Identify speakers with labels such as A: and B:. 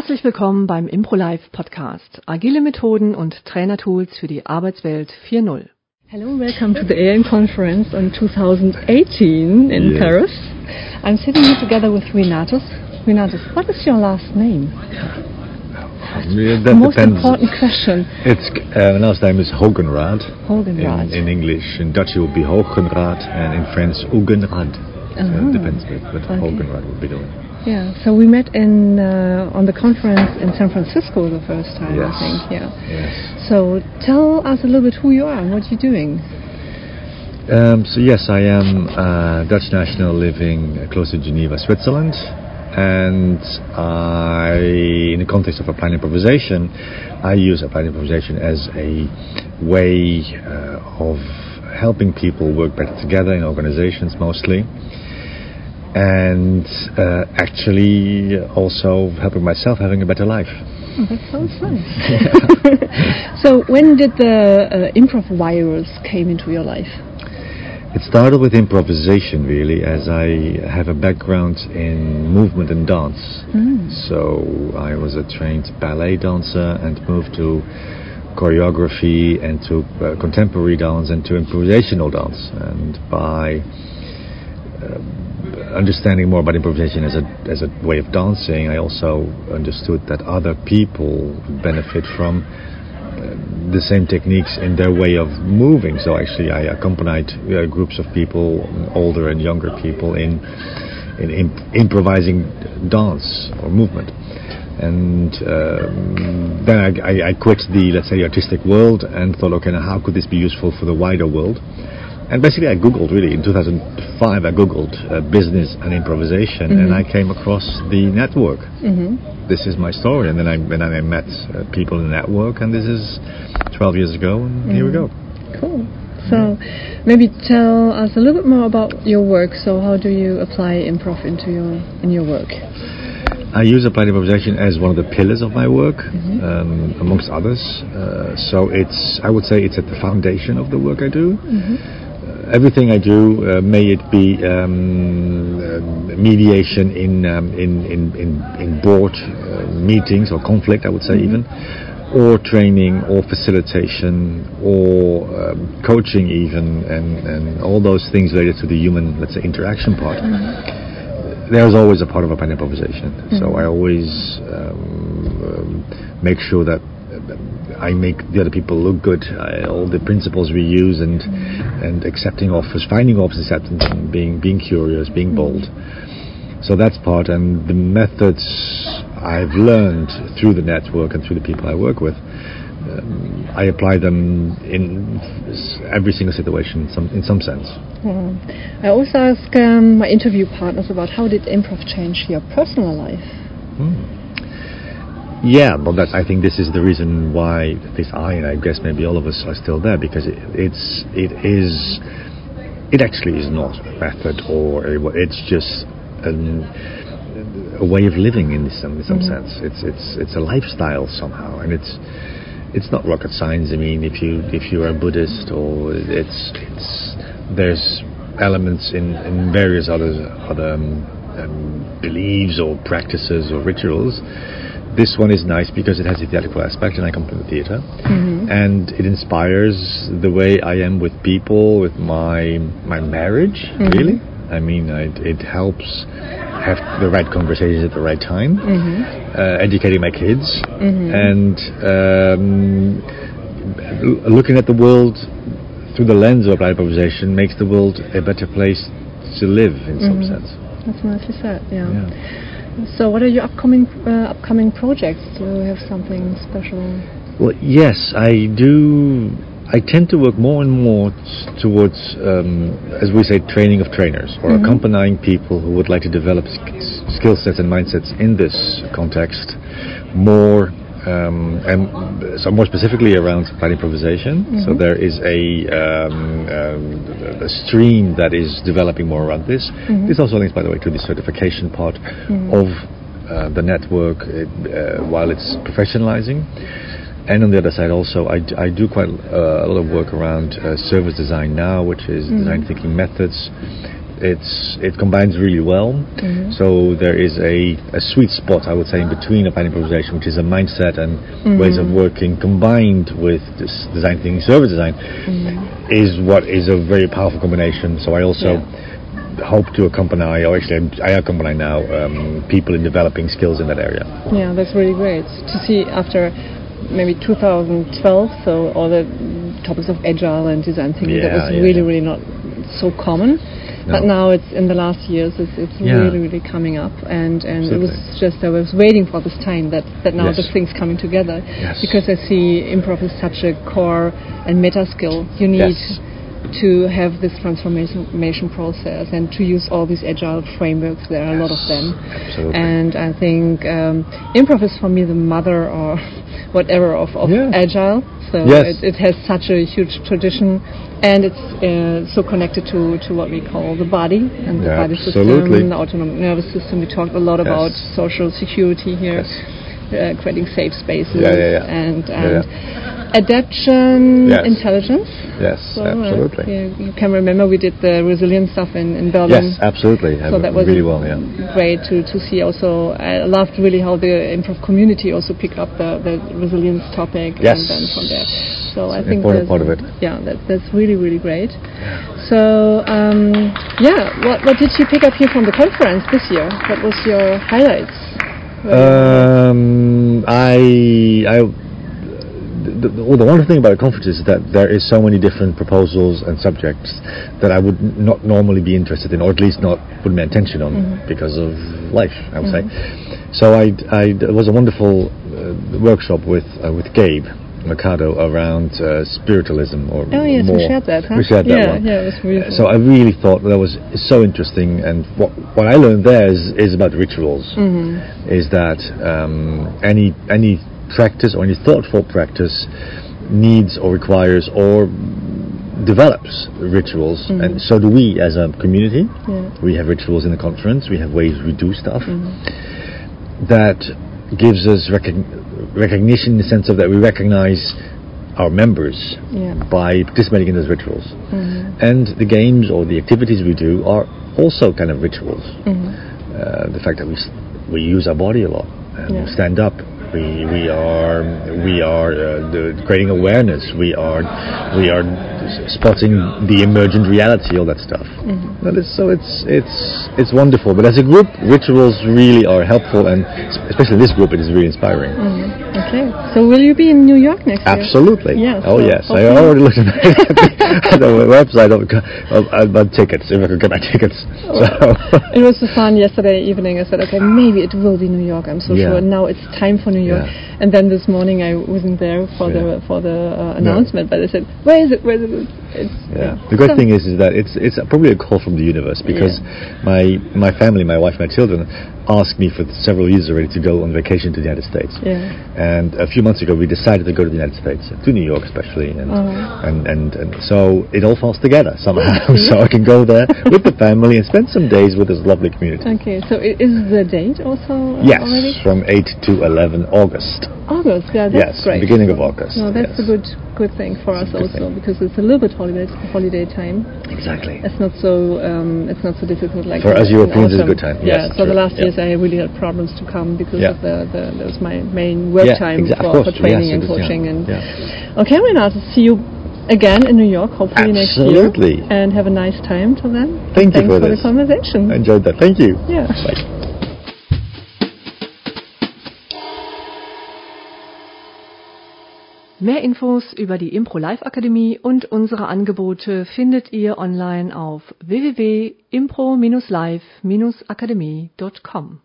A: Herzlich willkommen beim ImproLife Podcast. Agile Methoden und Trainertools für die Arbeitswelt 4.0.
B: Hello and welcome to the AM conference in 2018 in
C: Yes.
B: Paris. I'm sitting here together with Renatus. Renatus, what is your last name?
C: Yeah,
B: The
C: that
B: most
C: depends.
B: important question.
C: It's uh, last name is Hogenrad.
B: Hogenrad.
C: In, in English, in Dutch it would be Hogenrad, and in French Ugenrad.
B: Uh-huh.
C: it depends, but, but
B: Okay.
C: Hogenrad would be doing.
B: Yeah, so we met in uh, on the conference in San Francisco the first time,
C: Yes.
B: I think. Yeah.
C: Yes.
B: So tell us a little bit who you are and what you're doing.
C: Um, so yes, I am a Dutch national living uh, close to Geneva, Switzerland, and I, in the context of applied improvisation, I use applied improvisation as a way uh, of helping people work better together in organizations mostly, and uh, actually also helping myself having a better life.
B: Oh, that sounds nice. so when did the uh, improv virus came into your life?
C: It started with improvisation, really, as I have a background in movement and dance. So I was a trained ballet dancer and moved to choreography and to uh, contemporary dance and to improvisational dance. And by uh, understanding more about improvisation as a as a way of dancing, I also understood that other people benefit from uh, the same techniques in their way of moving. So actually, I accompanied uh, groups of people, older and younger people, in in imp- improvising dance or movement. And um, then I, I, I quit the let's say artistic world and thought, okay, now how could this be useful for the wider world? And basically, I googled really in 2005. I googled uh, business and improvisation, and I came across the network this is my story. And then I, and then I met uh, people in the network, and this is 12 years ago, and here we go.
B: Cool. So maybe tell us a little bit more about your work. So how do you apply improv into your in your work?
C: I use applied improvisation as one of the pillars of my work, um, amongst others. Uh, so it's, I would say, it's at the foundation of the work I do. Uh, everything I do, uh, may it be um, uh, mediation in, um, in, in, in, in board uh, meetings or conflict, I would say even, or training or facilitation or um, coaching even, and, and all those things related to the human, let's say, interaction part. There's always a part of a pen improvisation. So I always um, um, make sure that I make the other people look good. I, all the principles we use and and accepting offers, finding offers, acceptance, and being being curious, being bold. So that's part, and the methods I've learned through the network and through the people I work with. Um, I apply them in every single situation, in some, in some sense.
B: Um, I always ask um, my interview partners about how did improv change your personal life.
C: Yeah, but that I think this is the reason why at least I and I guess maybe all of us are still there because it, it's it is it actually is not a method or a, it's just an, a way of living in some in some sense. It's it's it's a lifestyle somehow, and it's it's not rocket science. I mean, if you if you are a Buddhist or it's it's there's elements in, in various other other um, um, beliefs or practices or rituals. This one is nice because it has a theatrical aspect, and I come from the theater, mm-hmm. and it inspires the way I am with people, with my my marriage. Mm-hmm. Really, I mean, I, it helps have the right conversations at the right time, mm-hmm. uh, educating my kids, and um, looking at the world through the lens of applied improvisation makes the world a better place to live in some sense.
B: That's nice, nicely said. Yeah.
C: Yeah.
B: So what are your upcoming uh, upcoming projects? Do you have something special?
C: Well, yes, I do. I tend to work more and more t- towards, um, as we say, training of trainers or accompanying people who would like to develop sk- skill sets and mindsets in this context more. Um, and so more specifically around applied improvisation. So there is a, um, um, a stream that is developing more around this. This also links, by the way, to the certification part of uh, the network uh, while it's professionalizing. And on the other side, also, I, d- I do quite uh, a lot of work around uh, service design now, which is design thinking methods, it's it combines really well.
B: Mm-hmm.
C: So there is a, a sweet spot, I would say, in between applied improvisation, which is a mindset and ways of working, combined with this design thinking, service design, is what is a very powerful combination. So I also hope to accompany, or actually I accompany now um, people in developing skills in that area.
B: Yeah, that's really great to see after maybe 2012. So all the topics of agile and design thinking that was
C: yeah,
B: really,
C: yeah.
B: really not so common. But now it's in the last years, it's, it's
C: Yeah.
B: really, really coming up, and and it was just I was waiting for this time that that now
C: Yes.
B: the things coming together
C: Yes.
B: because I see improv is such a core and meta skill. You need
C: Yes.
B: to have this transformation process and to use all these agile frameworks. There are a lot of them.
C: Absolutely.
B: And I think um, improv is for me the mother or whatever of, of
C: Yeah.
B: agile. So
C: Yes.
B: it, it has such a huge tradition, and it's uh, so connected to, to what we call the body and the
C: Yeah,
B: body
C: absolutely.
B: system, the autonomic nervous system. We talked a lot about social security here.
C: Yes.
B: Uh, creating safe spaces
C: Yeah, yeah,
B: and and adaptation
C: Yes.
B: intelligence.
C: Yes,
B: So, uh,
C: absolutely.
B: you, you can remember we did the resilience stuff in, in Berlin.
C: Yes, absolutely.
B: So that was
C: really well. Yeah.
B: great to, to see also. I loved really how the improv community also picked up the, the resilience topic
C: Yes.
B: and then from there. So I
C: It's an
B: think
C: important part of it.
B: Yeah, that, that's really really great. So um, yeah, what what did you pick up here from the conference this year? What was your highlights?
C: Um, I, I, the, the, well, the wonderful thing about a conference is that there is so many different proposals and subjects that I would not normally be interested in, or at least not put my attention on because of life. I would say. So I, I, it was a wonderful uh, workshop with uh, with Gabe. Mercado around uh, spiritualism or
B: Oh yes,
C: more.
B: we shared that. Huh?
C: We shared that
B: yeah,
C: one.
B: Yeah, it was really.
C: So I really thought that was so interesting, and what what I learned there is, is about rituals.
B: Mm-hmm.
C: Is that um, any any practice or any thoughtful practice needs or requires or develops rituals, and so do we as a community.
B: Mm-hmm. Yeah.
C: We have rituals in the conference. We have ways we do stuff
B: Mm-hmm.
C: that gives us recogn- recognition in the sense of that we recognize our members
B: Yeah.
C: by participating in those rituals.
B: Mhm.
C: And the games or the activities we do are also kind of rituals.
B: Mhm.
C: Uh, the fact that we s- we use our body a lot and
B: Yeah.
C: we stand up. We we are we are uh, the, creating awareness. We are we are spotting the emergent reality, all that stuff.
B: Mm-hmm.
C: That is, so it's it's it's wonderful. But as a group, rituals really are helpful, and especially this group, it is really inspiring.
B: Mhm. Okay. So will you be in New York next year?
C: Absolutely.
B: Yeah,
C: oh
B: so
C: yes. I already looked at the, website of, of, about tickets. If I could get my tickets. So.
B: It was so fun yesterday evening. I said, okay, maybe it will be New York. I'm so
C: Yeah.
B: sure. Now it's time for New York.
C: Yeah.
B: And then this morning I wasn't there for
C: Yeah.
B: the for the uh, announcement, but I said, where is it? Where is it? It's,
C: Yeah. The great thing is, is that it's it's probably a call from the universe because my my family, my wife, my children, asked me for several years already to go on vacation to the United States.
B: Yeah.
C: And a few months ago, we decided to go to the United States, to New York especially, and
B: Uh-huh.
C: and, and and so it all falls together somehow. so I can go there with the family and spend some days with this lovely community.
B: Okay. So is the date also uh,
C: Yes,
B: already?
C: from 8 to 11 August.
B: August. Yeah, that's
C: yes,
B: great.
C: beginning of August.
B: No, that's
C: yes.
B: a good good thing for us
C: It's good
B: also
C: thing.
B: because it's a little bit holiday holiday time.
C: Exactly.
B: It's not so um, it's not so difficult like
C: For us Europeans, it's a good time.
B: Yeah.
C: Yes,
B: so the last
C: Yeah.
B: years I really had problems to come because
C: Yeah.
B: of the, the that was my main work time
C: exa-
B: for, for training
C: yes,
B: and
C: it is, yeah.
B: coaching and okay Renate see you again in New York hopefully next
C: Absolutely.
B: year and have a nice time till then.
C: Thank you for
B: for
C: this.
B: the conversation.
C: I enjoyed that. Thank you.
B: yeah.
C: Bye.
A: Mehr Infos über die Impro Live Akademie und unsere Angebote findet ihr online auf www.impro-live-akademie.com.